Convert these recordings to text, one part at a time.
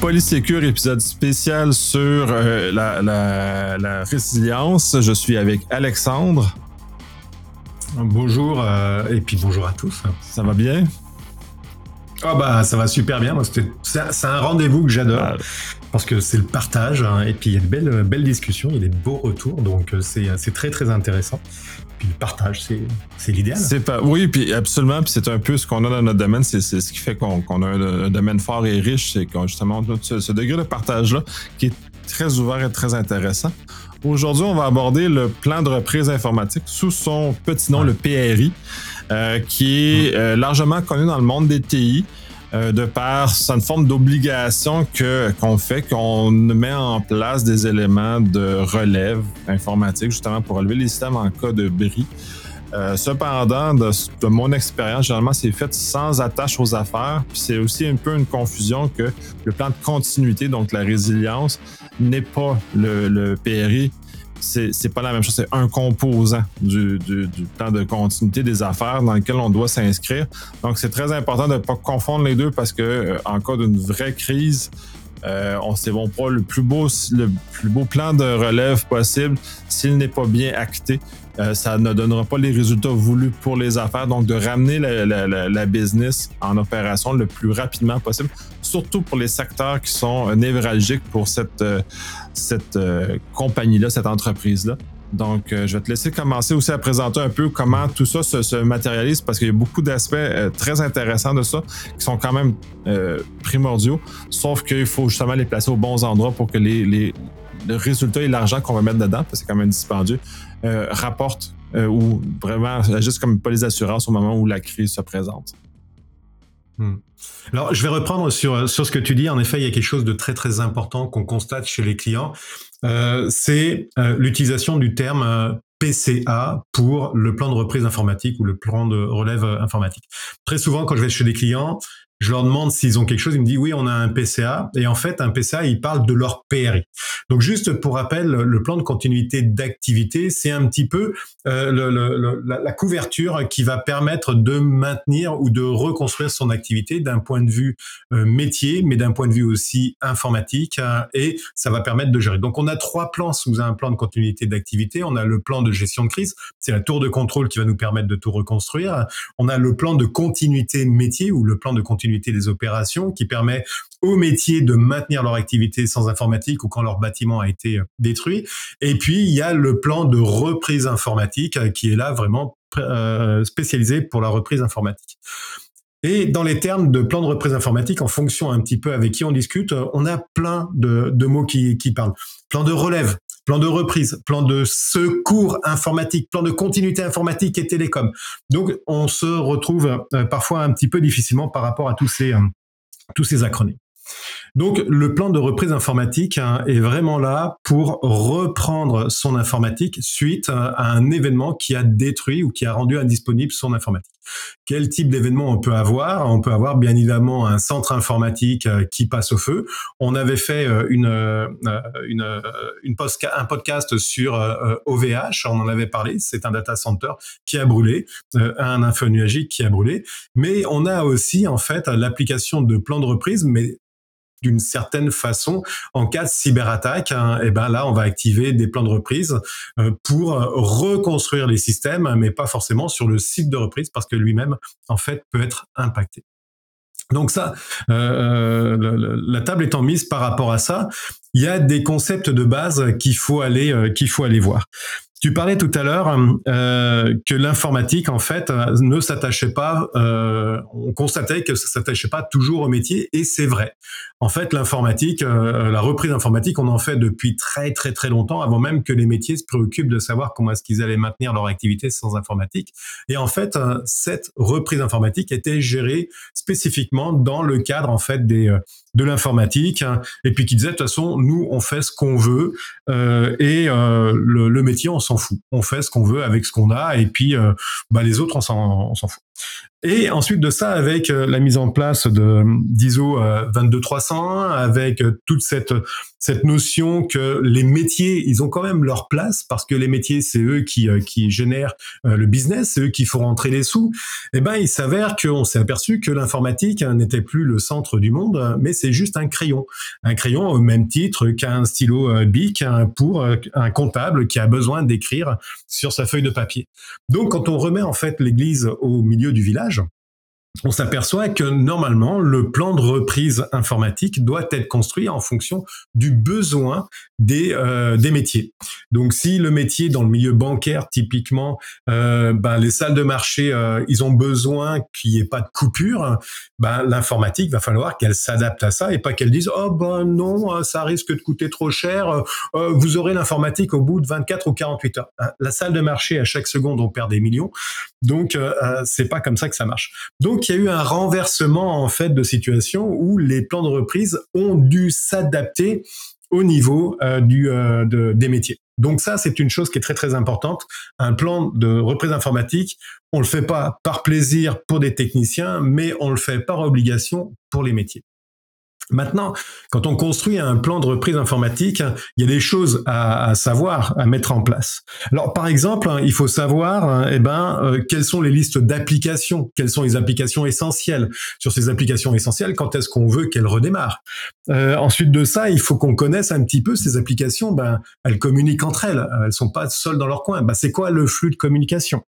Polysécure, épisode spécial sur euh, la, la- la résilience. Je suis avec Alexandre. Bonjour euh, et puis bonjour à tous. Ça va bien? Ah bah ça va super bien. C'est un, rendez-vous que j'adore Ah, parce que c'est le partage hein, et puis il y a de belles, belles discussions, il y a des beaux retours donc euh, c'est très très intéressant. Puis le partage c'est c'est l'idéal. c'est pas... Oui, puis absolument. Puis c'est un peu ce qu'on a dans notre domaine. C'est c'est ce qui fait qu'on qu'on a un, un domaine fort et riche. C'est qu'on justement on a ce, ce degré de partage-là qui est très ouvert et très intéressant. Aujourd'hui, on va aborder le plan de reprise informatique sous son petit nom, Ouais. le PRI, euh, qui est euh, largement connu dans le monde des TI. Euh, de par une forme d'obligation que qu'on fait qu'on met en place des éléments de relève informatique justement pour relever les systèmes en cas de bris. Euh, cependant, de, mon expérience, généralement, c'est fait sans attache aux affaires. C'est aussi un peu une confusion que le plan de continuité, donc la résilience, n'est pas le, le PRI. C'est pas la même chose, c'est un composant du, du, du plan de continuité des affaires dans lequel on doit s'inscrire. Donc c'est très important de ne pas confondre les deux parce que euh, en cas d'une vraie crise, euh, on ne bon pas le plus beau le plus beau plan de relève possible s'il n'est pas bien acté. Euh, ça ne donnera pas les résultats voulus pour les affaires. Donc, de ramener la, la- la- la business en opération le plus rapidement possible, surtout pour les secteurs qui sont névralgiques pour cette, euh, cette euh, compagnie-là, cette entreprise-là. Donc, euh, je vais te laisser commencer aussi à présenter un peu comment tout ça se, se matérialise parce qu'il y a beaucoup d'aspects euh, très intéressants de ça qui sont quand même euh, primordiaux, sauf qu'il faut justement les placer aux bons endroits pour que les, les, le résultat et l'argent qu'on va mettre dedans, parce que c'est quand même dispendieux, euh, rapportent euh, ou vraiment juste comme pas les assurances au moment où la crise se présente. Alors je vais reprendre sur sur ce que tu dis. En effet, il y a quelque chose de très très important qu'on constate chez les clients. Euh, c'est euh, l'utilisation du terme euh, PCA pour le plan de reprise informatique ou le plan de relève informatique. Très souvent, quand je vais chez des clients, je leur demande s'ils ont quelque chose. Ils me disent oui, on a un PCA. Et en fait, un PCA, ils parlent de leur PRI. Donc juste pour rappel, le plan de continuité d'activité, c'est un petit peu euh, le- le- la, la couverture qui va permettre de maintenir ou de reconstruire son activité d'un point de vue euh, métier, mais d'un point de vue aussi informatique, hein, et ça va permettre de gérer. Donc on a trois plans sous un plan de continuité d'activité. On a le plan de gestion de crise, c'est la tour de contrôle qui va nous permettre de tout reconstruire. On a le plan de continuité métier ou le plan de continuité des opérations qui permet aux métiers de maintenir leur activité sans informatique ou quand leur bâtiment a été euh, détruit. Et puis, il y a le plan de reprise informatique euh, qui est là vraiment euh, spécialisé pour la reprise informatique. Et dans les termes de plan de reprise informatique, en fonction un petit peu avec qui on discute, euh, on a plein de, mots qui, parlent. Plan de relève, plan de reprise, plan de secours informatique, plan de continuité informatique et télécom. Donc, on se retrouve euh, parfois un petit peu difficilement par rapport à tous ces, euh, acronymes. Donc, le plan de reprise informatique hein, est vraiment là pour reprendre son informatique suite à un événement qui a détruit ou qui a rendu indisponible son informatique. Quel type d'événement on peut avoir? On peut avoir bien évidemment un centre informatique euh, qui passe au feu. On avait fait euh, une, euh, une, une un podcast sur OVH, on en avait parlé, c'est un data center qui a brûlé, un info nuagique qui a brûlé, mais on a aussi en fait l'application de plan de reprise, mais d'une certaine façon, en cas de cyberattaque, hein, et ben là, on va activer des plans de reprise euh, pour euh, reconstruire les systèmes, mais pas forcément sur le site de reprise parce que lui-même, en fait, peut être impacté. Donc ça, euh, la table étant mise par rapport à ça, il y a des concepts de base qu'il faut aller voir. Tu parlais tout à l'heure euh, que l'informatique, en fait, ne s'attachait pas. euh, on constatait que ça s'attachait pas toujours au métier, et c'est vrai. En fait, l'informatique, euh, la reprise informatique, on en fait depuis très très très longtemps, avant même que les métiers se préoccupent de savoir comment est-ce qu'ils allaient maintenir leur activité sans informatique. Et en fait, cette reprise informatique était gérée spécifiquement dans le cadre en fait des de l'informatique, hein, et puis qui disait de toute façon, nous on fait ce qu'on veut et le, métier on s'en fout, on fait ce qu'on veut avec ce qu'on a, et puis euh, bah, les autres on s'en on s'en fout. Et ensuite de ça, avec euh, la mise en place de d'ISO 22301, avec toute cette cette notion que les métiers, ils ont quand même leur place parce que les métiers, c'est eux qui qui génèrent le business, c'est eux qui font rentrer les sous. Eh ben, il s'avère qu'on s'est aperçu que l'informatique n'était plus le centre du monde, mais c'est juste un crayon, un crayon au même titre qu'un stylo bic pour un comptable qui a besoin d'écrire sur sa feuille de papier. Donc, quand on remet en fait l'église au milieu du village, on s'aperçoit que normalement, le plan de reprise informatique doit être construit en fonction du besoin des, euh, des métiers. Donc, si le métier dans le milieu bancaire, typiquement, euh, ben, les salles de marché, euh, ils ont besoin qu'il n'y ait pas de coupure, ben, l'informatique va falloir qu'elle s'adapte à ça et pas qu'elle dise oh ben non, ça risque de coûter trop cher. vous aurez l'informatique au bout de 24 ou 48 heures. La salle de marché, à chaque seconde, on perd des millions. Donc, c'est pas comme ça que ça marche. Donc il y a eu un renversement en fait de situation où les plans de reprise ont dû s'adapter au niveau euh, euh, des métiers. Donc ça, c'est une chose qui est très très importante. Un plan de reprise informatique, on le fait pas par plaisir pour des techniciens, mais on le fait par obligation pour les métiers. Maintenant, quand on construit un plan de reprise informatique, il y a des choses à, savoir, à mettre en place. Alors, par exemple, il faut savoir, eh ben, euh, quelles sont les listes d'applications, quelles sont les applications essentielles. Sur ces applications essentielles, quand est-ce qu'on veut qu'elles redémarrent? Euh, Ensuite de ça, il faut qu'on connaisse un petit peu ces applications. Ben, elles communiquent entre elles. Elles sont pas seules dans leur coin. Ben, c'est quoi le flux de communication?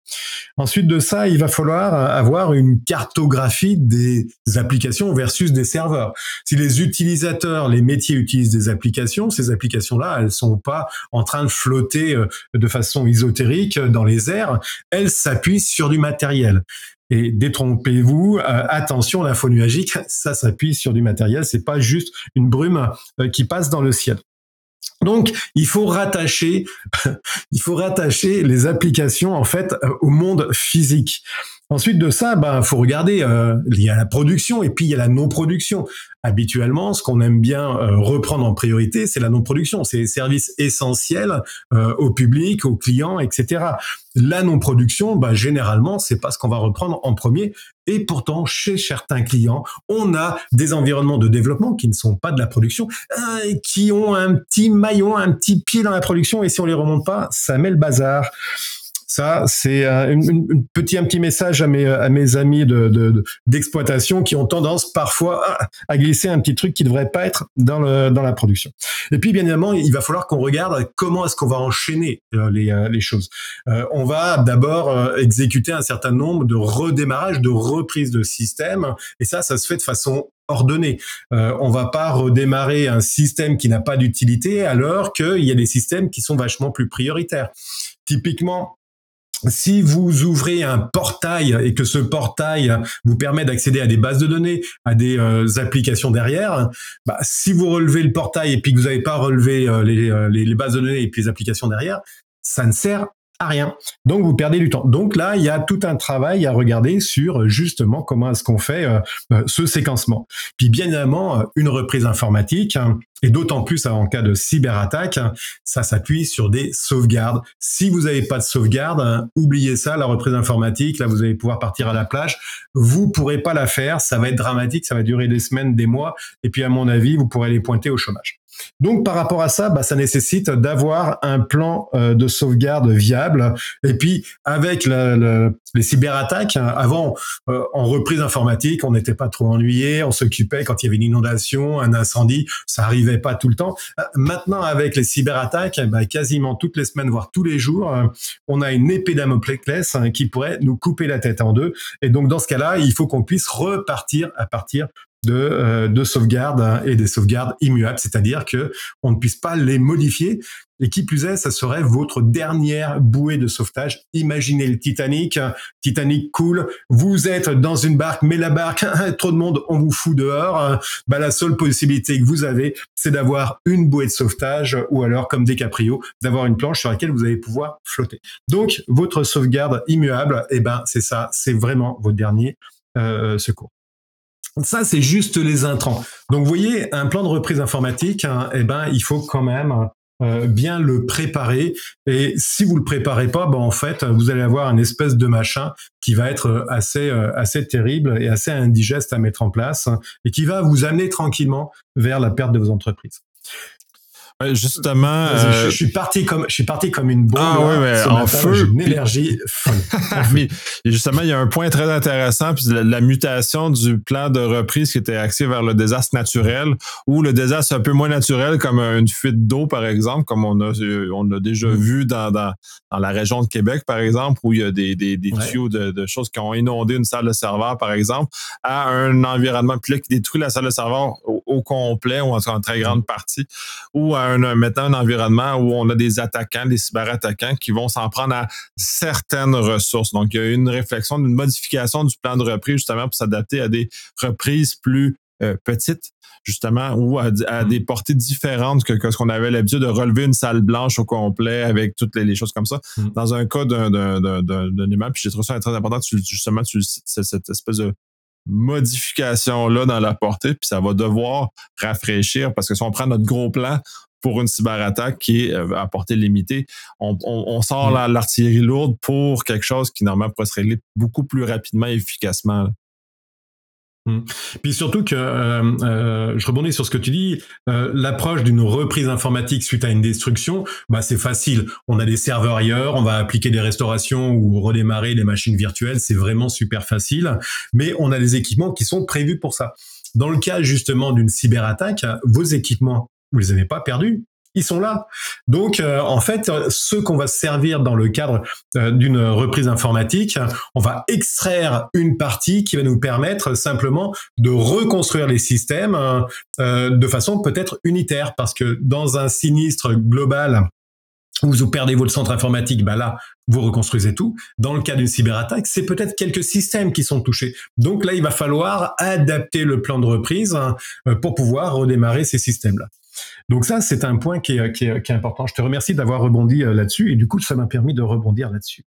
Ensuite de ça, il va falloir avoir une cartographie des applications versus des serveurs. Si les utilisateurs, les métiers utilisent des applications, ces applications-là, elles sont pas en train de flotter euh, de façon ésotérique dans les airs, elles s'appuient sur du matériel. Et détrompez-vous, euh, attention, l'info nuagique, ça s'appuie sur du matériel, c'est pas juste une brume euh, qui passe dans le ciel. Donc, il faut rattacher, il faut rattacher les applications en fait au monde physique. Ensuite de ça, ben faut regarder. Euh, il y a la production et puis il y a la non-production. Habituellement, ce qu'on aime bien euh, reprendre en priorité, c'est la non-production, c'est les services essentiels euh, au public, aux clients, etc. La non-production, ben, généralement, c'est pas ce qu'on va reprendre en premier. Et pourtant, chez certains clients, on a des environnements de développement qui ne sont pas de la production, qui ont un petit maillon, un petit pied dans la production. Et si on les remonte pas, ça met le bazar. Ça, c'est euh, un, petit, message à mes, amis de, d'exploitation qui ont tendance parfois à, glisser un petit truc qui devrait pas être dans, la production. Et puis, bien évidemment, il va falloir qu'on regarde comment est-ce qu'on va enchaîner euh, les, euh, les choses. on va d'abord exécuter un certain nombre de redémarrages, de reprises de système, et ça, ça se fait de façon ordonnée. Euh, on va pas redémarrer un système qui n'a pas d'utilité alors qu'il y a des systèmes qui sont vachement plus prioritaires. Typiquement, si vous ouvrez un portail et que ce portail vous permet d'accéder à des bases de données, à des euh, applications derrière, bah, si vous relevez le portail et puis que vous n'avez pas relevé euh, euh, les, les, bases de données et puis les applications derrière, ça ne sert à rien. Donc vous perdez du temps. Donc là, il y a tout un travail à regarder sur justement comment est-ce qu'on fait euh, euh, ce séquencement. Puis bien évidemment, euh, une reprise informatique, hein, et d'autant plus en cas de cyberattaque, ça s'appuie sur des sauvegardes. Si vous n'avez pas de sauvegarde, hein, oubliez ça, la reprise informatique, là vous allez pouvoir partir à la plage. Vous pourrez pas la faire, ça va être dramatique, ça va durer des semaines, des mois, et puis à mon avis, vous pourrez aller pointer au chômage. Donc par rapport à ça, bah, ça nécessite d'avoir un plan euh, de sauvegarde viable. Et puis avec les cyberattaques, hein, avant euh, en reprise informatique, on n'était pas trop ennuyé, on s'occupait quand il y avait une inondation, un incendie, ça arrivait pas tout le temps. Euh, maintenant avec les cyberattaques, bah, quasiment toutes les semaines, voire tous les jours, on a une épée hein, qui pourrait nous couper la tête en deux. Et donc dans ce cas-là, il faut qu'on puisse repartir à partir de, euh, de sauvegarde hein, et des sauvegardes immuables, c'est-à-dire que on ne puisse pas les modifier. Et qui plus est, ça serait votre dernière bouée de sauvetage. Imaginez le Titanic, Titanic cool, vous êtes dans une barque, mais la barque, trop de monde, on vous fout dehors. Bah, la seule possibilité que vous avez, c'est d'avoir une bouée de sauvetage ou alors, comme DiCaprio, d'avoir une planche sur laquelle vous allez pouvoir flotter. Donc, votre sauvegarde immuable, eh ben, c'est ça, c'est vraiment votre dernier euh, secours. Ça, c'est juste les intrants. Donc, vous voyez, un plan de reprise informatique, hein, eh ben, il faut quand même bien le préparer. Et si vous le préparez pas, ben en fait, vous allez avoir un espèce de machin qui va être assez assez terrible et assez indigeste à mettre en place et qui va vous amener tranquillement vers la perte de vos entreprises justement, je, euh, suis parti comme je suis parti comme une bombe. Ah mais en feu, une énergie folle. justement, il y a un point très intéressant, puis la, mutation du plan de reprise qui était axé vers le désastre naturel, ou le désastre un peu moins naturel, comme une fuite d'eau, par exemple, comme on a on a déjà mm. vu dans, dans, dans la région de Québec, par exemple, où il y a des, des, des tuyaux de, de, choses qui ont inondé une salle de serveur, par exemple, à un environnement puis là, qui détruit la salle de serveur au, complet, ou en, en très grande mm. partie, ou à un, maintenant un environnement où on a des attaquants, des cyberattaquants qui vont s'en prendre à certaines ressources. Donc, il y a une réflexion, une modification du plan de reprise justement pour s'adapter à des reprises plus euh, petites justement, ou à, mm. des portées différentes que, ce qu'on avait l'habitude de relever une salle blanche au complet avec toutes les, choses comme ça. Mm. Dans un cas d'un immeuble, puis j'ai trouvé ça très important, justement, cette espèce de modification-là dans la portée, puis ça va devoir rafraîchir parce que si on prend notre gros plan pour une cyberattaque qui est euh, à portée limitée, on, sort mm. l'artillerie lourde pour quelque chose qui normalement pourrait se régler beaucoup plus rapidement et efficacement. Mm. Puis surtout que euh, euh, je rebondis sur ce que tu dis, l'approche d'une reprise informatique suite à une destruction, bah c'est facile. On a des serveurs ailleurs, on va appliquer des restaurations ou redémarrer les machines virtuelles, c'est vraiment super facile. Mais on a des équipements qui sont prévus pour ça. Dans le cas justement d'une cyberattaque, vos équipements vous les avez pas perdus. Ils sont là. Donc, euh, en fait, ce qu'on va servir dans le cadre euh, d'une reprise informatique, on va extraire une partie qui va nous permettre simplement de reconstruire les systèmes euh, de façon peut-être unitaire, parce que dans un sinistre global où vous perdez votre centre informatique, bah là, vous reconstruisez tout. Dans le cas d'une cyberattaque, c'est peut-être quelques systèmes qui sont touchés. Donc là, il va falloir adapter le plan de reprise pour pouvoir redémarrer ces systèmes-là. Donc ça, c'est un point qui est, important. Je te remercie d'avoir rebondi euh, là-dessus et du coup, ça m'a permis de rebondir là-dessus.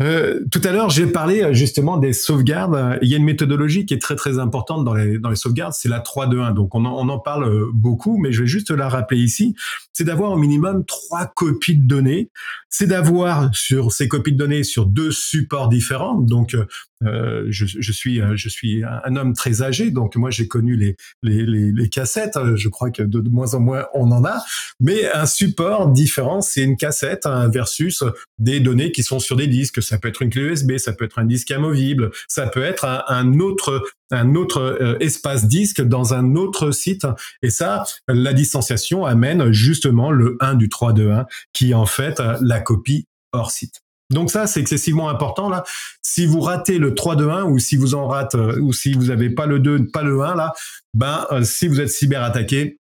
Euh, tout à l'heure, j'ai parlé euh, justement des sauvegardes. Il y a une méthodologie qui est très très importante dans les, sauvegardes, c'est la 3-2-1. Donc on en, on en parle beaucoup, mais je vais juste la rappeler ici. C'est d'avoir au minimum trois copies de données. C'est d'avoir sur ces copies de données sur deux supports différents. Donc euh, je, je, suis je suis un homme très âgé, donc moi j'ai connu les, les, les, les, cassettes. Je crois que de, de, moins en moins on en a, mais un support différent, c'est une cassette hein, versus des données qui sont sur des disques ça peut être une clé USB, ça peut être un disque amovible, ça peut être un, autre un autre euh, espace disque dans un autre site. Et ça, la distanciation amène justement le 1 du 3 2 1 qui est en fait euh, la copie hors site. Donc ça, c'est excessivement important là. Si vous ratez le 3 2 1 ou si vous en rate euh, ou si vous n'avez pas le 2, pas le 1 là, ben si vous êtes cyberattaqué,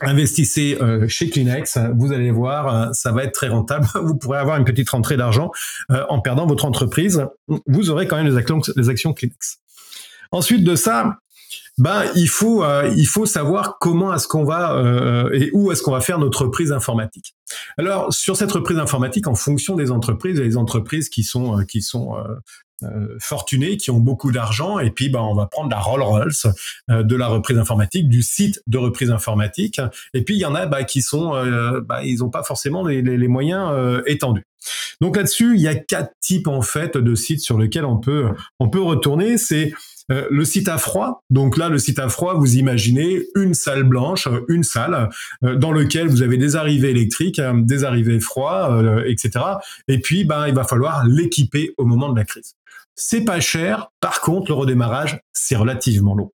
investissez euh, chez Kleenex, vous allez voir, euh, ça va être très rentable. Vous pourrez avoir une petite rentrée d'argent euh, en perdant votre entreprise. Vous aurez quand même les actions, Kleenex. Ensuite de ça, ben il faut il faut savoir comment est-ce qu'on va et où est-ce qu'on va faire notre reprise informatique. Alors sur cette reprise informatique, en fonction des entreprises, il y a des entreprises qui sont qui sont euh, fortunés qui ont beaucoup d'argent et puis bah, on va prendre la Rolls Royce euh, de la reprise informatique du site de reprise informatique et puis il y en a bah, qui sont euh, bah, ils n'ont pas forcément les, les, moyens étendus. Donc là-dessus il y a quatre types en fait de sites sur lesquels on peut on peut retourner. C'est le site à froid, donc là, le site à froid, vous imaginez une salle blanche, une salle dans lequel vous avez des arrivées électriques, des arrivées froids, etc. Et puis, ben, il va falloir l'équiper au moment de la crise. C'est pas cher. Par contre, le redémarrage, c'est relativement long.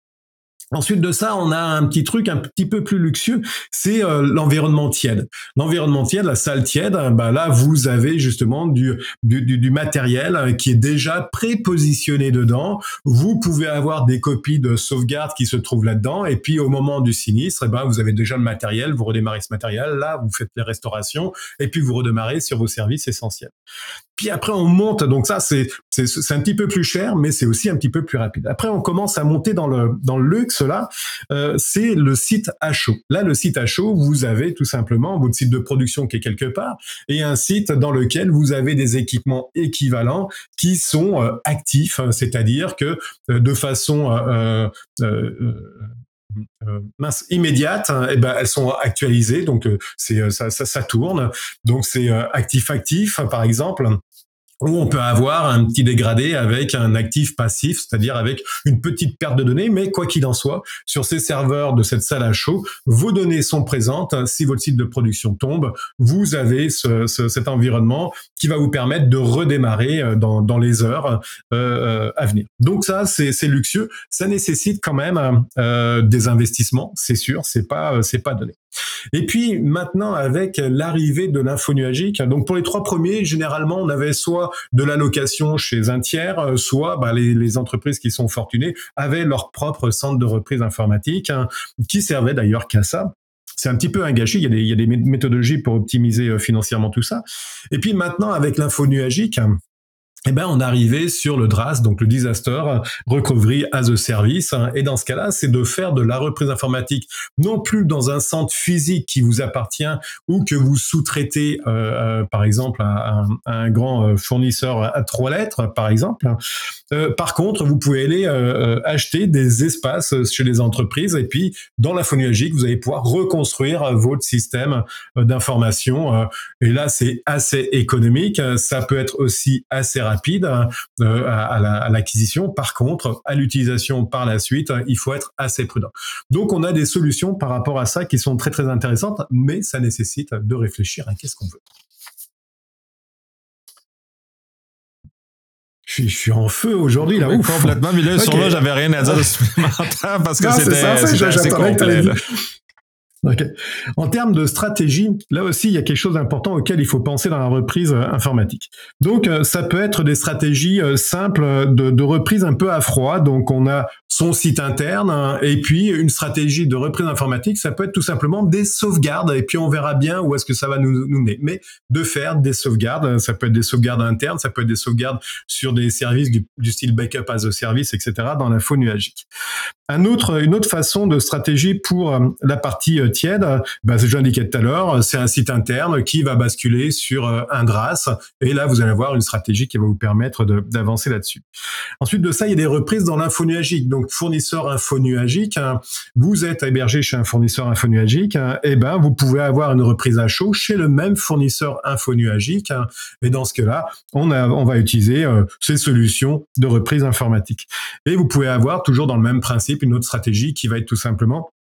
Ensuite de ça, on a un petit truc un petit peu plus luxueux, c'est euh, l'environnement tiède. L'environnement tiède, la salle tiède, bah là vous avez justement du, du, du, matériel qui est déjà prépositionné dedans. Vous pouvez avoir des copies de sauvegarde qui se trouvent là-dedans, et puis au moment du sinistre, eh ben, vous avez déjà le matériel, vous redémarrez ce matériel, là vous faites les restaurations, et puis vous redémarrez sur vos services essentiels. Puis après on monte, donc ça c'est c'est un petit peu plus cher, mais c'est aussi un petit peu plus rapide. Après on commence à monter dans le dans le luxe cela, euh, c'est le site à chaud. Là, le site à chaud, vous avez tout simplement votre site de production qui est quelque part et un site dans lequel vous avez des équipements équivalents qui sont euh, actifs, c'est-à-dire que euh, de façon mince, immédiates, eh ben, elles sont actualisées, donc c'est ça, ça, ça, tourne. Donc c'est actif-actif, par exemple où on peut avoir un petit dégradé avec un actif passif, c'est-à-dire avec une petite perte de données, mais quoi qu'il en soit, sur ces serveurs de cette salle à chaud, vos données sont présentes. Si votre site de production tombe, vous avez ce, cet environnement qui va vous permettre de redémarrer euh, dans, les heures euh, euh, à venir. Donc ça, c'est luxueux. Ça nécessite quand même des investissements, c'est sûr. C'est pas c'est pas donné. Et puis maintenant, avec l'arrivée de l'info nuagique, donc pour les trois premiers, généralement, on avait soit de l'allocation chez un tiers, euh, soit bah, les, entreprises qui sont fortunées avaient leur propre centre de reprise informatique, hein, qui servait d'ailleurs qu'à ça c'est un petit peu un gâchis. Il y, a des, il y a des méthodologies pour optimiser euh, financièrement tout ça. Et puis maintenant, avec l'info nuagique, eh ben, on arrivait sur le DRAS, donc le Disaster Recovery as a Service. Et dans ce cas-là, c'est de faire de la reprise informatique, non plus dans un centre physique qui vous appartient ou que vous sous-traitez, euh, euh, par exemple, à, un grand euh, fournisseur à trois lettres, par exemple. par contre, vous pouvez aller acheter des espaces chez les entreprises et puis, dans l'info nuagique, vous allez pouvoir reconstruire votre système d'information. et là, c'est assez économique. Ça peut être aussi assez rapide euh, à, l'acquisition. Par contre, à l'utilisation par la suite, il faut être assez prudent. Donc, on a des solutions par rapport à ça qui sont très très intéressantes, mais ça nécessite de réfléchir à qu'est-ce qu'on veut. Je suis, en feu aujourd'hui là. Ouf. Complètement, mais là, sur là, j'avais rien à dire de supplémentaire parce que c'était assez complet. En termes de stratégie, là aussi, il y a quelque chose d'important auquel il faut penser dans la reprise euh, informatique. Donc, euh, ça peut être des stratégies euh, simples de, reprise un peu à froid. Donc, on a son site interne hein, et puis une stratégie de reprise informatique, ça peut être tout simplement des sauvegardes et puis on verra bien où est-ce que ça va nous, nous mener. Mais de faire des sauvegardes, ça peut être des sauvegardes internes, ça peut être des sauvegardes sur des services du, du style backup as a service, etc. dans l'info nuagique. Une autre façon de stratégie pour la partie tiède, bah, je l'indiquais tout à l'heure, c'est un site interne qui va basculer sur euh, un DRAS. Et là, vous allez avoir une stratégie qui va vous permettre d'avancer là-dessus. Ensuite de ça, il y a des reprises dans l'info nuagique. Donc, fournisseur info nuagique, hein, vous êtes hébergé chez un fournisseur info nuagique, hein, et ben, vous pouvez avoir une reprise à chaud chez le même fournisseur info nuagique. Hein. et dans ce cas-là, on, va utiliser euh, ces solutions de reprise informatique. Et vous pouvez avoir toujours dans le même principe une autre stratégie qui va être tout simplement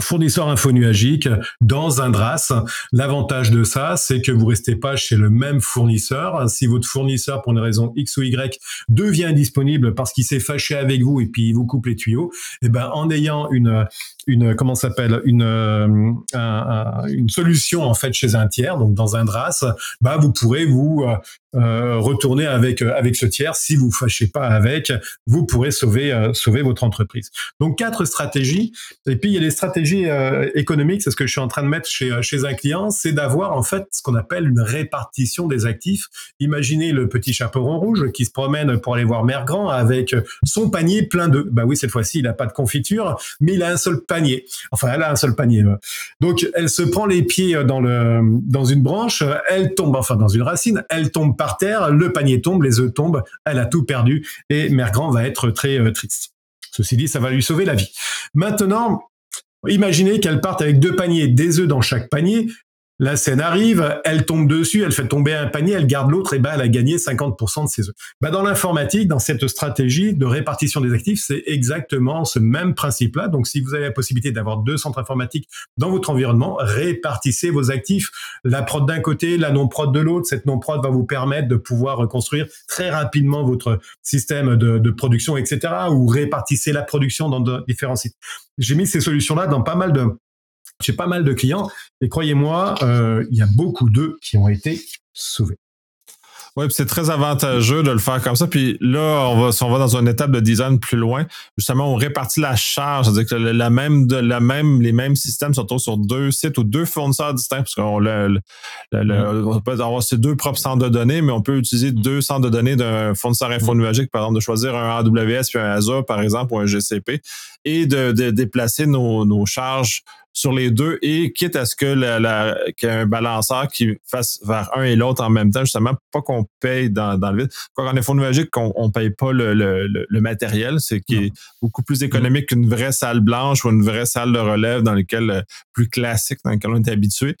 fournisseur infonuagique dans un DRAS. L'avantage de ça, c'est que vous restez pas chez le même fournisseur. Si votre fournisseur, pour une raison X ou Y, devient disponible parce qu'il s'est fâché avec vous et puis il vous coupe les tuyaux, eh ben en ayant une une comment s'appelle une euh, une solution en fait chez un tiers, donc dans un DRAS, bah vous pourrez vous euh, euh, retourner avec avec ce tiers. Si vous fâchez pas avec, vous pourrez sauver sauver votre entreprise. Donc quatre stratégies. Et puis il y a les stratégies économiques. C'est ce que je suis en train de mettre chez chez un client, c'est d'avoir en fait ce qu'on appelle une répartition des actifs. Imaginez le petit chaperon rouge qui se promène pour aller voir Mère Grand avec son panier plein d'œufs. Bah oui, cette fois-ci, il n'a pas de confiture, mais il a un seul panier Enfin, elle a un seul panier. Donc, elle se prend les pieds dans le dans une branche, elle tombe, enfin dans une racine, elle tombe par terre, le panier tombe, les œufs tombent, elle a tout perdu et Mère Grand va être très euh, triste. Ceci dit, ça va lui sauver la vie. Maintenant, Imaginez qu'elle parte avec deux paniers, des œufs dans chaque panier. La scène arrive, elle tombe dessus, elle fait tomber un panier, elle garde l'autre, et ben elle a gagné 50% de ses œufs. Ben dans l'informatique, dans cette stratégie de répartition des actifs, c'est exactement ce même principe-là. Donc si vous avez la possibilité d'avoir deux centres informatiques dans votre environnement, répartissez vos actifs. La prod d'un côté, la non-prod de l'autre. Cette non-prod va vous permettre de pouvoir reconstruire très rapidement votre système de, production, etc. Ou répartissez la production dans différents sites. J'ai mis ces solutions-là dans pas mal de j'ai pas mal de clients et croyez-moi, euh, il y a beaucoup d'eux qui ont été sauvés. Oui, c'est très avantageux de le faire comme ça. Puis là, on va, si on va dans une étape de design plus loin, justement, on répartit la charge. C'est-à-dire que la même, de, la même, les mêmes systèmes sont sur deux sites ou deux fournisseurs distincts, parce qu'on le, le, peut avoir ces deux propres centres de données, mais on peut utiliser deux centres de données d'un fournisseur infonuagique, par exemple, de choisir un AWS puis un Azure, par exemple, ou un GCP, et de, de déplacer nos, nos charges sur les deux et quitte à ce que la, qu'il y ait un balanceur qui fasse vers un et l'autre en même temps, justement, pas qu'on paye dans, dans le vide. Quand en effet numérique, on, on paye pas le, le, le matériel, c'est qui est beaucoup plus économique qu'une vraie salle blanche ou une vraie salle de relève dans lequel euh, plus classique dans lequel on est habitué.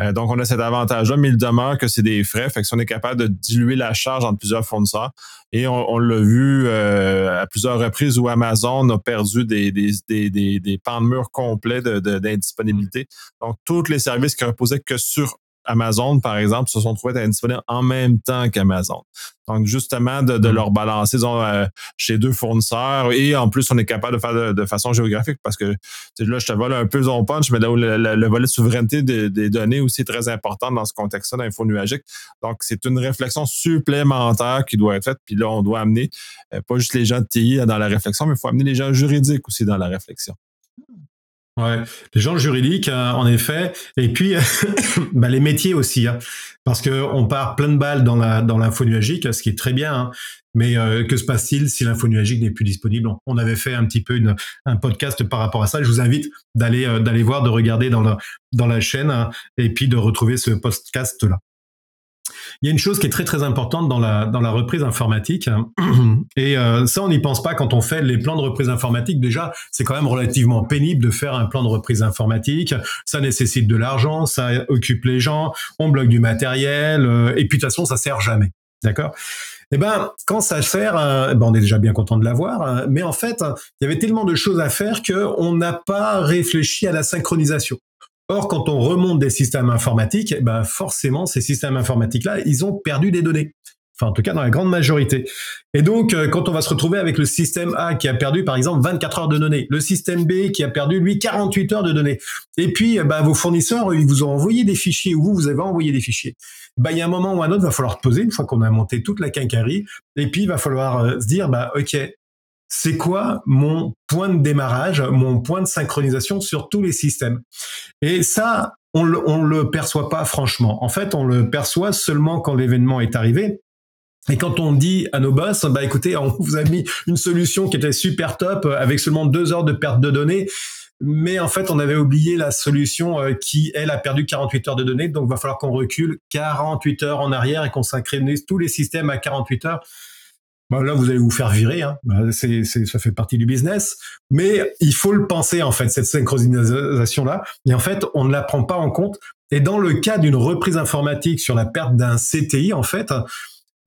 Euh, donc, on a cet avantage-là, mais il demeure que c'est des frais. Fait que si on est capable de diluer la charge entre plusieurs fournisseurs, et on, l'a vu euh, à plusieurs reprises où Amazon a perdu des, des, des, des, des pans de mur complets d'indisponibilité. Donc, tous les services qui reposaient que sur Amazon, par exemple, se sont trouvés disponibles en même temps qu'Amazon. Donc, justement, de, mm. leur balancer disons, euh, chez deux fournisseurs et en plus, on est capable de faire de, façon géographique parce que là, je te vole un peu son punch, mais là le, volet de souveraineté des, données aussi est très important dans ce contexte-là d'info nuagique. Donc, c'est une réflexion supplémentaire qui doit être faite. Puis là, on doit amener euh, pas juste les gens de TI dans la réflexion, mais il faut amener les gens juridiques aussi dans la réflexion. Ouais, les gens juridiques, hein, en effet, et puis bah, les métiers aussi, hein, parce que on part plein de balles dans la dans l'info nuagique, ce qui est très bien. Hein, mais euh, que se passe-t-il si l'info nuagique n'est plus disponible? On avait fait un petit peu une, un podcast par rapport à ça. Je vous invite d'aller euh, d'aller voir, de regarder dans la dans la chaîne, et puis de retrouver ce podcast là. Il y a une chose qui est très très importante dans la, dans la reprise informatique, et euh, ça on n'y pense pas quand on fait les plans de reprise informatique. Déjà, c'est quand même relativement pénible de faire un plan de reprise informatique. Ça nécessite de l'argent, ça occupe les gens, on bloque du matériel, euh, et puis de toute façon ça sert jamais. D'accord? Eh ben, quand ça sert, euh, ben on est déjà bien content de l'avoir, mais en fait, il y avait tellement de choses à faire que on n'a pas réfléchi à la synchronisation. Or, quand on remonte des systèmes informatiques, eh ben forcément, ces systèmes informatiques-là, ils ont perdu des données. Enfin, en tout cas, dans la grande majorité. Et donc, euh, quand on va se retrouver avec le système A qui a perdu, par exemple, 24 heures de données, le système B qui a perdu, lui, 48 heures de données, et puis, eh ben, vos fournisseurs, ils vous ont envoyé des fichiers, ou vous, vous avez envoyé des fichiers. Ben, il y a un moment ou un autre, il va falloir poser, une fois qu'on a monté toute la quincaillerie, et puis, il va falloir euh, se dire, bah, OK, c'est quoi mon point de démarrage, mon point de synchronisation sur tous les systèmes? Et ça, on le, le perçoit pas franchement. En fait, on le perçoit seulement quand l'événement est arrivé. Et quand on dit à nos boss, bah écoutez, on vous a mis une solution qui était super top avec seulement deux heures de perte de données, mais en fait on avait oublié la solution euh, qui elle a perdu 48 heures de données, donc va falloir qu'on recule 48 heures en arrière et qu'on synchronise tous les systèmes à 48 heures. Bah, là, vous allez vous faire virer. Hein. Bah, c'est, ça fait partie du business. Mais il faut le penser, en fait, cette synchronisation-là. Et en fait, on ne la prend pas en compte. Et dans le cas d'une reprise informatique sur la perte d'un CTI, en fait,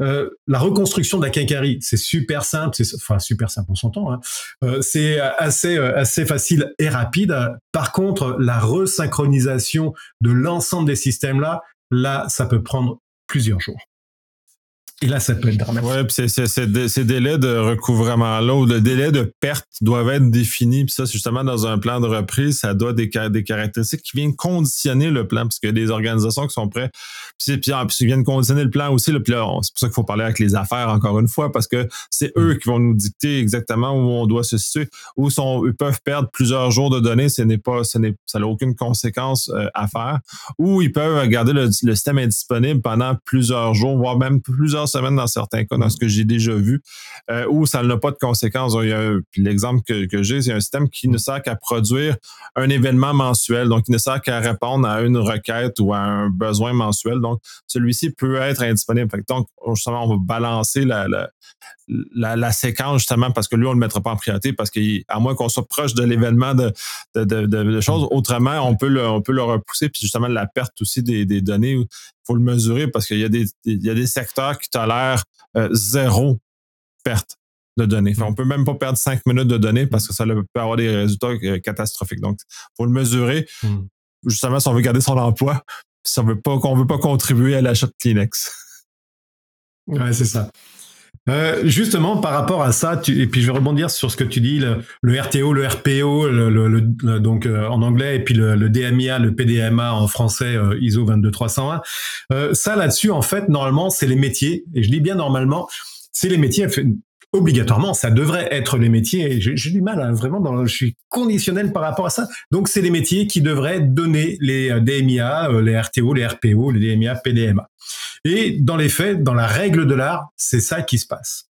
euh, la reconstruction de la quincaillerie, c'est super simple, c'est enfin super simple, on s'entend. Hein. Euh, c'est assez euh, assez facile et rapide. Par contre, la resynchronisation de l'ensemble des systèmes là, là, ça peut prendre plusieurs jours. Et là, ça peut être. Oui, puis ces délais de recouvrement-là ou le délai de perte doivent être définis. Puis ça, c'est justement dans un plan de reprise, ça doit des, des caractéristiques qui viennent conditionner le plan, parce a des organisations qui sont prêtes. Puis, puis, puis ils viennent conditionner le plan aussi. Puis là, c'est pour ça qu'il faut parler avec les affaires encore une fois, parce que c'est eux qui vont nous dicter exactement où on doit se situer. Où ils peuvent perdre plusieurs jours de données, ce n'est pas, ce ça n'a aucune conséquence euh, à faire. Ou ils peuvent garder le, le système indisponible pendant plusieurs jours, voire même plusieurs dans certains cas, dans ce que j'ai déjà vu, euh, où ça n'a pas de conséquences. l'exemple que, j'ai, c'est un système qui ne sert qu'à produire un événement mensuel, donc il ne sert qu'à répondre à une requête ou à un besoin mensuel. Donc, celui-ci peut être indisponible. donc, justement, on va balancer la, séquence justement parce que lui, on ne le mettra pas en priorité parce qu'à moins qu'on soit proche de l'événement de, choses, autrement, on peut le, on peut le repousser. Puis justement, la perte aussi des données, faut le mesurer parce qu'il y, a des, il y a des secteurs qui tolèrent euh, zéro perte de données. On on peut même pas perdre cinq minutes de données parce que ça peut avoir des résultats euh, catastrophiques. Donc, faut le mesurer. Hmm. Justement, si on veut garder son emploi, si on veut pas qu'on veut pas contribuer à l'achat de Kleenex. Ouais, c'est ça. Euh, justement, par rapport à ça, et puis je vais rebondir sur ce que tu dis, le, RTO, le RPO, donc euh, en anglais, et puis le, DMIA, le PDMA en français, euh, ISO 22301. ça là-dessus, en fait, normalement, c'est les métiers, et je dis bien normalement, c'est les métiers obligatoirement, ça devrait être les métiers. J'ai du mal, hein, vraiment, dans, je suis conditionnel par rapport à ça. Donc, c'est les métiers qui devraient donner les euh, DMIA, euh, les RTO, les RPO, les DMIA, PDMA. Et dans les faits, dans la règle de l'art, c'est ça qui se passe.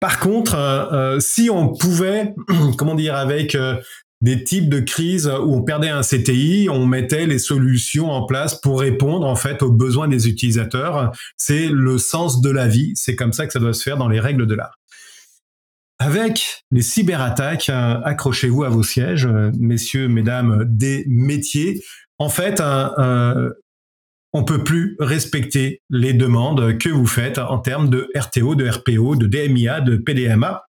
Par contre, euh, si on pouvait, comment dire, avec des types de crises où on perdait un CTI, on mettait les solutions en place pour répondre en fait aux besoins des utilisateurs. C'est le sens de la vie, c'est comme ça que ça doit se faire dans les règles de l'art. Avec les cyberattaques, euh, accrochez-vous à vos sièges, euh, messieurs, mesdames, des métiers. En fait, euh, on peut plus respecter les demandes que vous faites en termes de RTO, de RPO, de DMIA, de PDMA.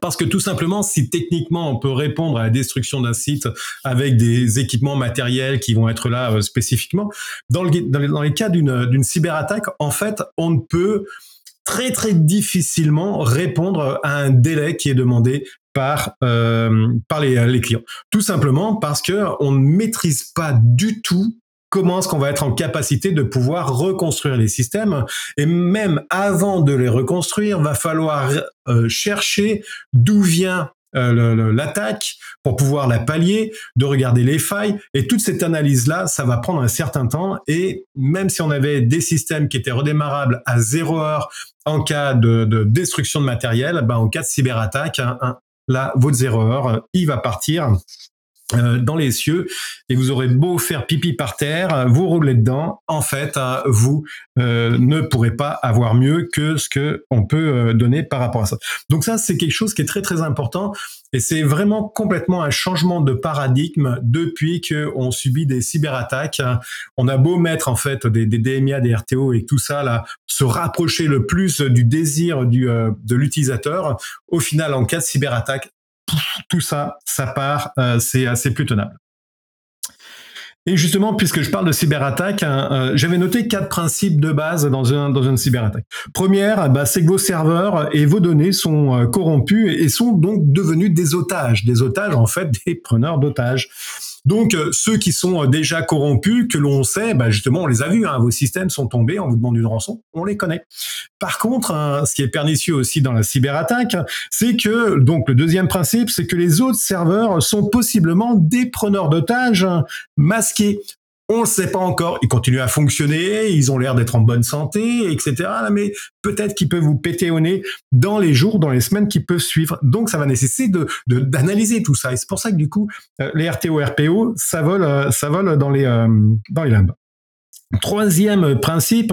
Parce que tout simplement, si techniquement on peut répondre à la destruction d'un site avec des équipements matériels qui vont être là euh, spécifiquement, dans, le, dans, les, cas d'une cyberattaque, en fait, on ne peut très très difficilement répondre à un délai qui est demandé par euh, par les, les, clients. Tout simplement parce que on ne maîtrise pas du tout comment est-ce qu'on va être en capacité de pouvoir reconstruire les systèmes et même avant de les reconstruire, va falloir euh, chercher d'où vient euh, l'attaque pour pouvoir la pallier, de regarder les failles. Et toute cette analyse là, ça va prendre un certain temps. Et même si on avait des systèmes qui étaient redémarrables à zéro heure en cas de, destruction de matériel, ben en cas de cyberattaque, hein, là votre zéro heure, il va partir. euh, dans les cieux et vous aurez beau faire pipi par terre, vous rouler dedans, en fait, euh, vous euh, ne pourrez pas avoir mieux que ce que on peut donner par rapport à ça. Donc ça, c'est quelque chose qui est très très important et c'est vraiment complètement un changement de paradigme depuis que on subit des cyberattaques. On a beau mettre en fait des, des DMIA, des RTO et tout ça là, se rapprocher le plus du désir du, de l'utilisateur. Au final, en cas de cyberattaque, tout ça, ça part, euh, c'est assez plus tenable. Et justement, puisque je parle de cyberattaque, hein, euh, j'avais noté quatre principes de base dans, un, dans une cyberattaque. Première, bah, c'est que vos serveurs et vos données sont euh, corrompus et sont donc devenus des otages. Des otages, en fait, des preneurs d'otages. Donc euh, ceux qui sont euh, déjà corrompus, que l'on sait, bah, justement, on les a vus, hein, vos systèmes sont tombés, on vous demande une rançon, on les connaît. Par contre, ce qui est pernicieux aussi dans la cyberattaque, c'est que, donc le deuxième principe, c'est que les autres serveurs sont possiblement des preneurs d'otages masqués. On ne sait pas encore. Ils continuent à fonctionner, ils ont l'air d'être en bonne santé, etc. Mais peut-être qu'ils peuvent vous péter au nez dans les jours, dans les semaines qui peuvent suivre. Donc, ça va nécessiter d'analyser tout ça. Et c'est pour ça que du coup, euh, les RTO, RPO, ça vole, euh, ça vole dans les euh, dans les limbes. Troisième principe,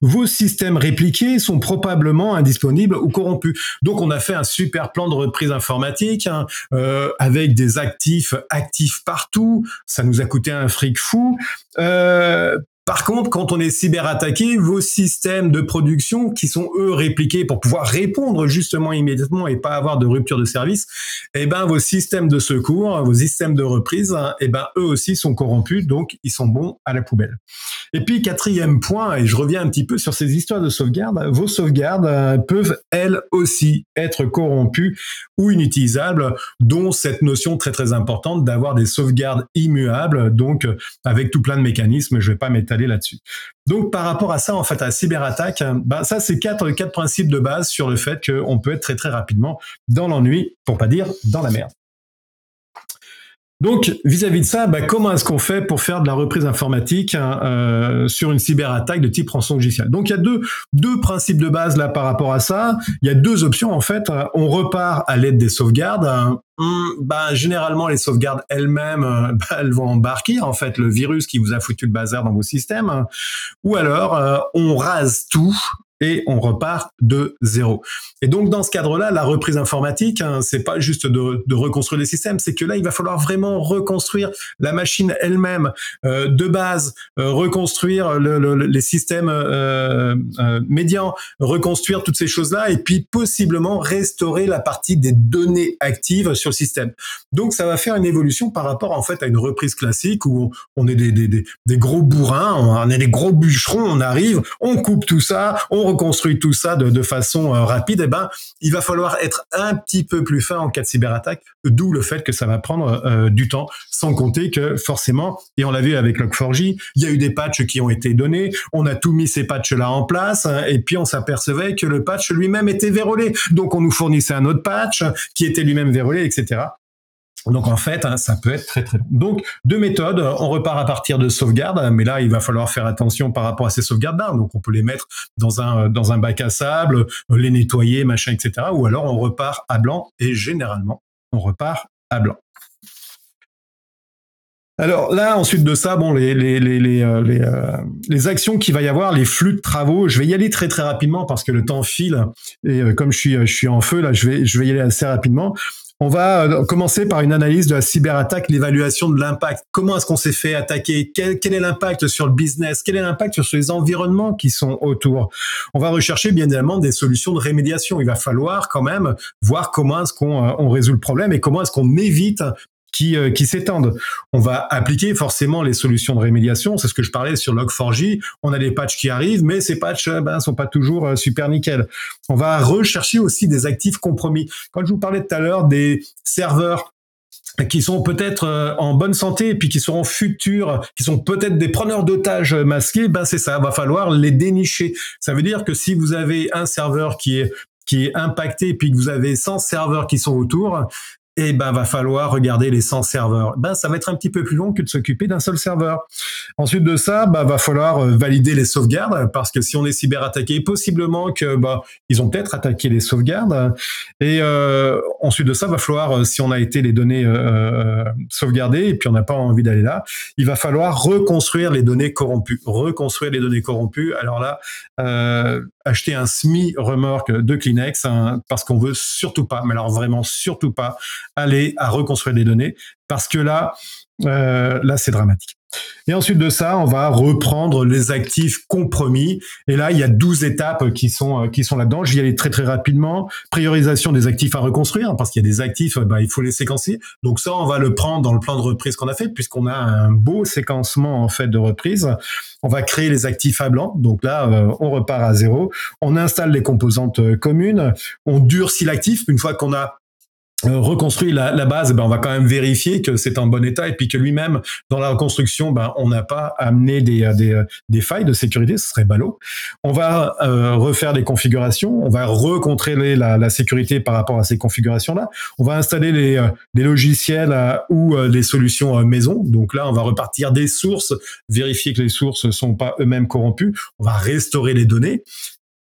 vos systèmes répliqués sont probablement indisponibles ou corrompus. Donc on a fait un super plan de reprise informatique hein, euh, avec des actifs actifs partout. Ça nous a coûté un fric fou. Euh, par contre, quand on est cyberattaqué, vos systèmes de production qui sont eux répliqués pour pouvoir répondre justement immédiatement et pas avoir de rupture de service, eh ben vos systèmes de secours, vos systèmes de reprise, eh ben eux aussi sont corrompus, donc ils sont bons à la poubelle. Et puis quatrième point, et je reviens un petit peu sur ces histoires de sauvegarde, vos sauvegardes euh, peuvent elles aussi être corrompues ou inutilisables, dont cette notion très très importante d'avoir des sauvegardes immuables, donc avec tout plein de mécanismes. Je vais pas mettre là-dessus. Donc par rapport à ça, en fait, à la cyberattaque, bah, ça c'est quatre, quatre principes de base sur le fait qu'on peut être très très rapidement dans l'ennui, pour pas dire dans la merde. Donc, vis-à-vis de ça, bah, comment est-ce qu'on fait pour faire de la reprise informatique hein, euh, sur une cyberattaque de type rançon logiciel Donc, il y a deux, deux principes de base là par rapport à ça. Il y a deux options en fait. On repart à l'aide des sauvegardes. Hein. Bah, généralement, les sauvegardes elles-mêmes, euh, bah, elles vont embarquer en fait le virus qui vous a foutu le bazar dans vos systèmes. Ou alors, euh, on rase tout et on repart de zéro. Et donc dans ce cadre-là, la reprise informatique, hein, c'est pas juste de, reconstruire les systèmes, c'est que là il va falloir vraiment reconstruire la machine elle-même euh, de base, euh, reconstruire le, le, les systèmes euh, médians, reconstruire toutes ces choses-là, et puis possiblement restaurer la partie des données actives sur le système. Donc ça va faire une évolution par rapport en fait à une reprise classique où on est des, des gros bourrins, on est des gros bûcherons, on arrive, on coupe tout ça, on reconstruit tout ça de, façon euh, rapide, eh ben, il va falloir être un petit peu plus fin en cas de cyberattaque, d'où le fait que ça va prendre euh, du temps, sans compter que forcément, et on l'a vu avec Log4j, il y a eu des patchs qui ont été donnés, on a tout mis ces patchs-là en place, hein, et puis on s'apercevait que le patch lui-même était vérolé. Donc on nous fournissait un autre patch qui était lui-même vérolé, etc. Donc en fait, hein, ça peut être très très long. Donc deux méthodes, on repart à partir de sauvegarde, mais là il va falloir faire attention par rapport à ces sauvegardes-là. Donc on peut les mettre dans un un bac à sable, les nettoyer, machin, etc. Ou alors on repart à blanc et généralement on repart à blanc. Alors là, ensuite de ça, bon, euh, les, euh, actions qu'il va y avoir, les flux de travaux, je vais y aller très très rapidement parce que le temps file et euh, comme je suis en feu là, je vais y aller assez rapidement. On va commencer par une analyse de la cyberattaque, l'évaluation de l'impact. Comment est-ce qu'on s'est fait attaquer? Quel, est l'impact sur le business? Quel est l'impact sur les environnements qui sont autour? On va rechercher bien évidemment des solutions de rémédiation. Il va falloir quand même voir comment est-ce qu'on on résout le problème et comment est-ce qu'on évite qui, euh, qui s'étendent. On va appliquer forcément les solutions de rémédiation. C'est ce que je parlais sur Log4j. On a des patchs qui arrivent, mais ces patchs euh, ben, sont pas toujours euh, super nickel. On va rechercher aussi des actifs compromis. Quand je vous parlais tout à l'heure des serveurs qui sont peut-être en bonne santé et puis qui seront futurs, qui sont peut-être des preneurs d'otages masqués, ben c'est ça, va falloir les dénicher. Ça veut dire que si vous avez un serveur qui est qui est impacté puis que vous avez 100 serveurs qui sont autour, eh ben va falloir regarder les 100 serveurs. Ben ça va être un petit peu plus long que de s'occuper d'un seul serveur. Ensuite de ça, ben, va falloir euh, valider les sauvegardes parce que si on est cyberattaqué, possiblement que bah ils ont peut-être attaqué les sauvegardes. Et euh, ensuite de ça, va falloir euh, si on a été les données sauvegardées et puis on n'a pas envie d'aller là, il va falloir reconstruire les données corrompues, reconstruire les données corrompues. Alors là, acheter un SMI remorque de Kleenex hein, parce qu'on veut surtout pas, mais alors vraiment surtout pas aller à reconstruire des données parce que là, euh, là c'est dramatique. Et ensuite de ça, on va reprendre les actifs compromis. Et là, il y a 12 étapes qui sont, euh, qui sont là-dedans. Je vais y aller très, très rapidement. Priorisation des actifs à reconstruire, parce qu'il y a des actifs, bah, il faut les séquencer. Donc ça, on va le prendre dans le plan de reprise qu'on a fait, puisqu'on a un beau séquencement, en fait, de reprise. On va créer les actifs à blanc. Donc là, euh, on repart à zéro. On installe les composantes euh, communes. On durcit l'actif. Une fois qu'on a euh, reconstruit la, la base, ben on va quand même vérifier que c'est en bon état et puis que lui-même, dans la reconstruction, ben on n'a pas amené des, euh, des, euh, des, failles de sécurité, ce serait ballot. On va refaire des configurations, on va recontrôler la, la sécurité par rapport à ces configurations-là. On va installer les, des logiciels ou les solutions maison. Donc là, on va repartir des sources, vérifier que les sources sont pas eux-mêmes corrompues. On va restaurer les données.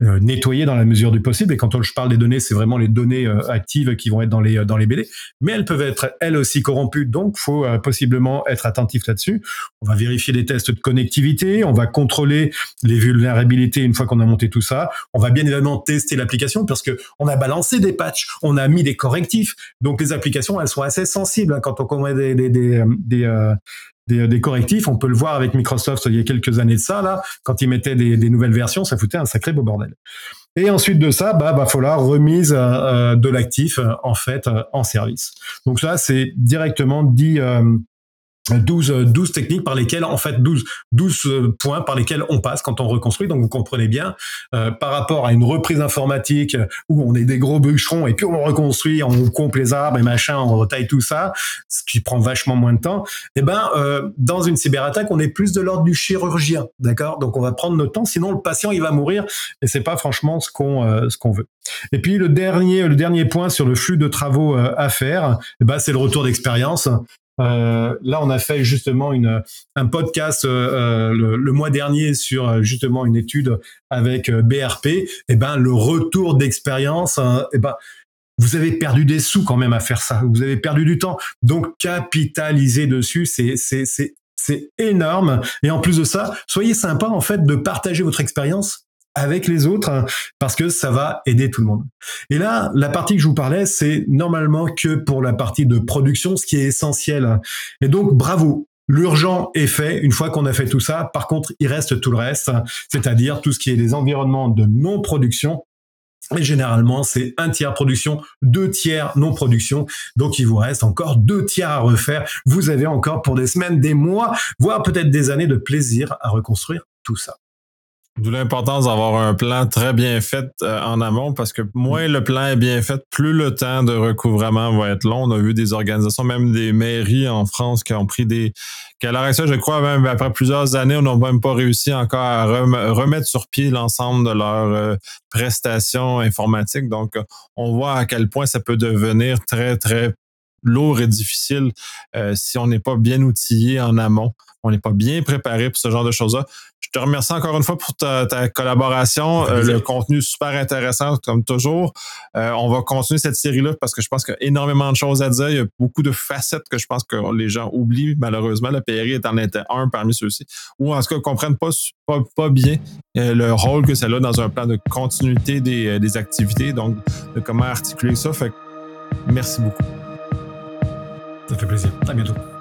Euh, nettoyer dans la mesure du possible. Et quand je parle des données, c'est vraiment les données euh, actives qui vont être dans les euh, dans les BD. Mais elles peuvent être elles aussi corrompues, donc faut possiblement être attentif là-dessus. On va vérifier les tests de connectivité, on va contrôler les vulnérabilités une fois qu'on a monté tout ça. On va bien évidemment tester l'application parce que on a balancé des patchs, on a mis des correctifs. Donc les applications, elles sont assez sensibles hein, quand on connaît des, des, des, des des, correctifs. On peut le voir avec Microsoft il y a quelques années de ça, là, quand ils mettaient des, nouvelles versions, ça foutait un sacré beau bordel. Et ensuite de ça, bah, va falloir remise euh, de l'actif euh, en fait euh, en service. Donc ça, c'est directement dit 12, 12 techniques par lesquelles, en fait, 12, 12 euh, points par lesquels on passe quand on reconstruit. Donc, vous comprenez bien, euh, par rapport à une reprise informatique où on est des gros bûcherons et puis on reconstruit, on coupe les arbres et machin, on retaille tout ça, ce qui prend vachement moins de temps. Eh ben, euh, dans une cyberattaque, on est plus de l'ordre du chirurgien, d'accord? Donc, on va prendre notre temps, sinon le patient il va mourir et c'est pas franchement ce qu'on ce qu'on veut. Et puis le dernier le dernier point sur le flux de travaux à faire, eh ben, c'est le retour d'expérience. Euh, là, on a fait justement une, un podcast euh, euh, le, mois dernier sur justement une étude avec BRP. Et eh ben, le retour d'expérience, eh ben, vous avez perdu des sous quand même à faire ça. Vous avez perdu du temps. Donc, capitaliser dessus, c'est, c'est, c'est, c'est énorme. Et en plus de ça, soyez sympa en fait de partager votre expérience avec les autres hein, parce que ça va aider tout le monde. Et là, la partie que je vous parlais, c'est normalement que pour la partie de production, ce qui est essentiel. Et donc, bravo. L'urgent est fait une fois qu'on a fait tout ça. Par contre, il reste tout le reste, c'est-à-dire tout ce qui est des environnements de non-production et généralement, c'est un tiers production, deux tiers non production. Donc, il vous reste encore deux tiers à refaire. Vous avez encore pour des semaines, des mois, voire peut-être des années de plaisir à reconstruire tout ça. D'où l'importance d'avoir un plan très bien fait euh, en amont parce que moins le plan est bien fait, plus le temps de recouvrement va être long. On a vu des organisations, même des mairies en France qui ont pris des... qu'à l'heure actuelle, je crois, même après plusieurs années, on n'a même pas réussi encore à remettre sur pied l'ensemble de leurs euh, prestations informatiques. Donc, on voit à quel point ça peut devenir très, très lourd et difficile si on n'est pas bien outillé en amont on n'est pas bien préparé pour ce genre de choses-là. Je te remercie encore une fois pour ta, collaboration. Euh, le contenu super intéressant, comme toujours. Euh, on va continuer cette série-là parce que je pense qu'il y a énormément de choses à dire. Il y a beaucoup de facettes que je pense que les gens oublient, malheureusement. Le PRI est en était un parmi ceux-ci. Ou en tout cas, ne comprennent pas, pas, bien euh, le rôle que ça a dans un plan de continuité des, des activités. Donc, de comment articuler ça. Fait merci beaucoup. Ça fait plaisir. À bientôt.